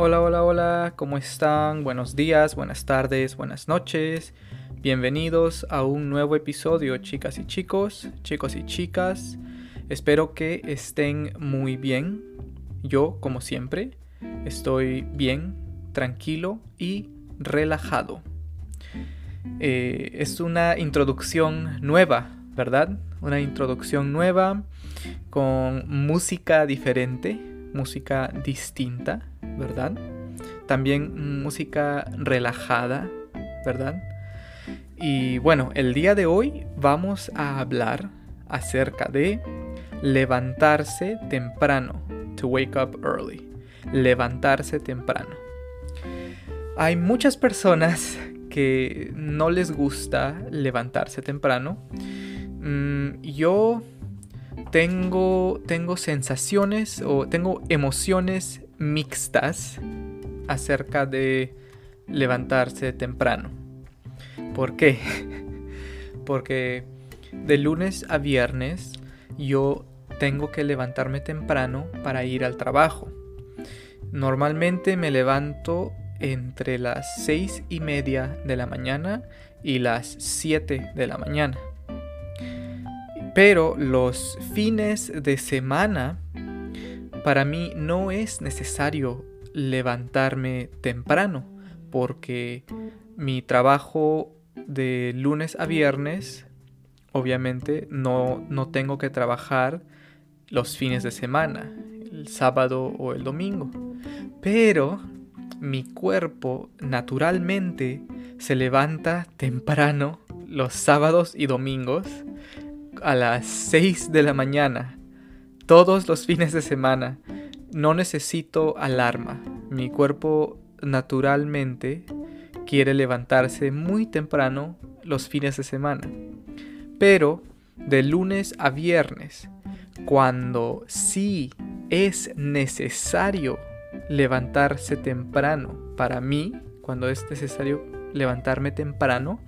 Hola, hola, hola, ¿cómo están? Buenos días, buenas tardes, buenas noches. Bienvenidos a un nuevo episodio, chicas y chicos, chicos y chicas. Espero que estén muy bien. Yo, como siempre, estoy bien, tranquilo y relajado. Eh, es una introducción nueva, ¿verdad? Una introducción nueva con música diferente, música distinta, ¿verdad? También música relajada, ¿verdad? Y bueno, el día de hoy vamos a hablar acerca de levantarse temprano, to wake up early, levantarse temprano. Hay muchas personas que no les gusta levantarse temprano. Mm, yo tengo, tengo sensaciones o tengo emociones mixtas acerca de levantarse temprano. ¿Por qué? Porque de lunes a viernes yo tengo que levantarme temprano para ir al trabajo. Normalmente me levanto entre las seis y media de la mañana y las 7 de la mañana. Pero los fines de semana, para mí no es necesario levantarme temprano, porque mi trabajo de lunes a viernes, obviamente no, no tengo que trabajar los fines de semana, el sábado o el domingo. Pero mi cuerpo naturalmente se levanta temprano los sábados y domingos a las 6 de la mañana, todos los fines de semana. No necesito alarma. Mi cuerpo naturalmente quiere levantarse muy temprano los fines de semana. Pero de lunes a viernes, cuando sí es necesario levantarse temprano, para mí, cuando es necesario levantarme temprano,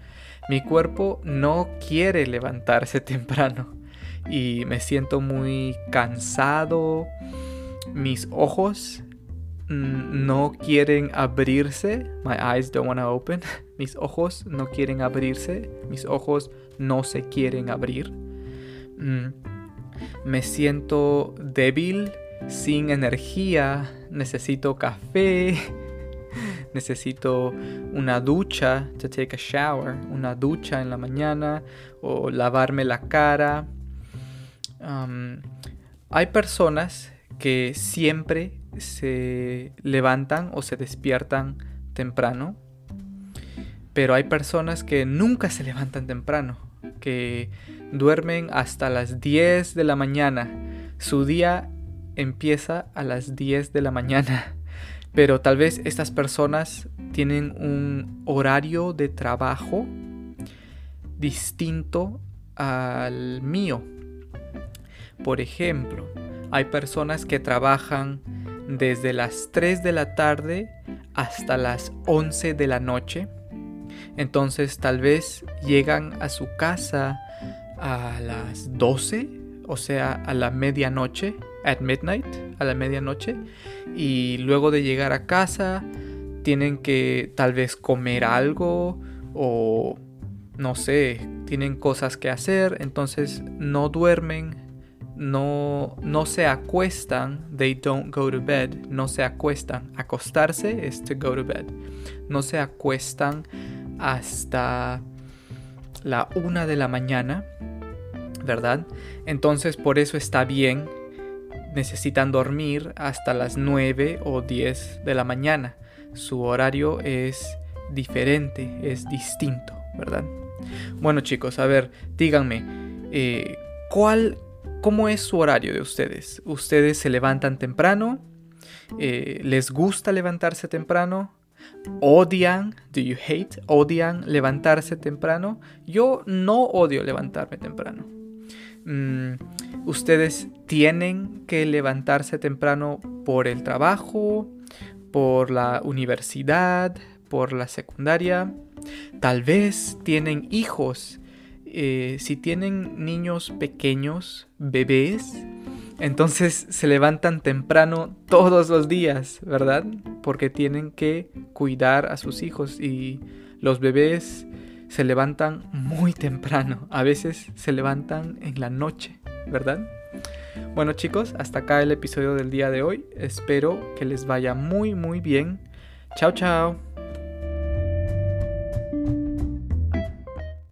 mi cuerpo no quiere levantarse temprano y me siento muy cansado. Mis ojos no quieren abrirse. My eyes don't want to open. Mis ojos no quieren abrirse. Mis ojos no se quieren abrir. Mm, me siento débil, sin energía. Necesito café necesito una ducha, to take a shower, una ducha en la mañana o lavarme la cara. Hay personas que siempre se levantan o se despiertan temprano, pero hay personas que nunca se levantan temprano, que duermen hasta las 10 de la mañana. Su día empieza a las 10 de la mañana pero tal vez estas personas tienen un horario de trabajo distinto al mío. Por ejemplo, hay personas que trabajan desde las 3 de la tarde hasta las 11 de la noche. Entonces tal vez llegan a su casa a las 12, o sea, a la medianoche at midnight, a la medianoche, y luego de llegar a casa tienen que tal vez comer algo o no sé, tienen cosas que hacer, entonces no duermen, no, no se acuestan, they don't go to bed, no se acuestan. Acostarse es to go to bed. No se acuestan hasta la una de la mañana, ¿verdad? Entonces por eso está bien necesitan dormir hasta las 9 o 10 de la mañana. Su horario es diferente, es distinto, ¿verdad? Bueno chicos, a ver, díganme, eh, ¿cuál, ¿cómo es su horario de ustedes? ¿Ustedes se levantan temprano? Eh, ¿Les gusta levantarse temprano? ¿Odian? ¿Do you hate? ¿Odian levantarse temprano? Yo no odio levantarme temprano. Mm, ustedes tienen que levantarse temprano por el trabajo, por la universidad, por la secundaria. Tal vez tienen hijos. Eh, si tienen niños pequeños, bebés, Entonces se levantan temprano todos los días, ¿verdad? Porque tienen que cuidar a sus hijos y los bebés se levantan muy temprano. A veces se levantan en la noche, ¿verdad? Bueno chicos, hasta acá el episodio del día de hoy. Espero que les vaya muy muy bien. Chao chao.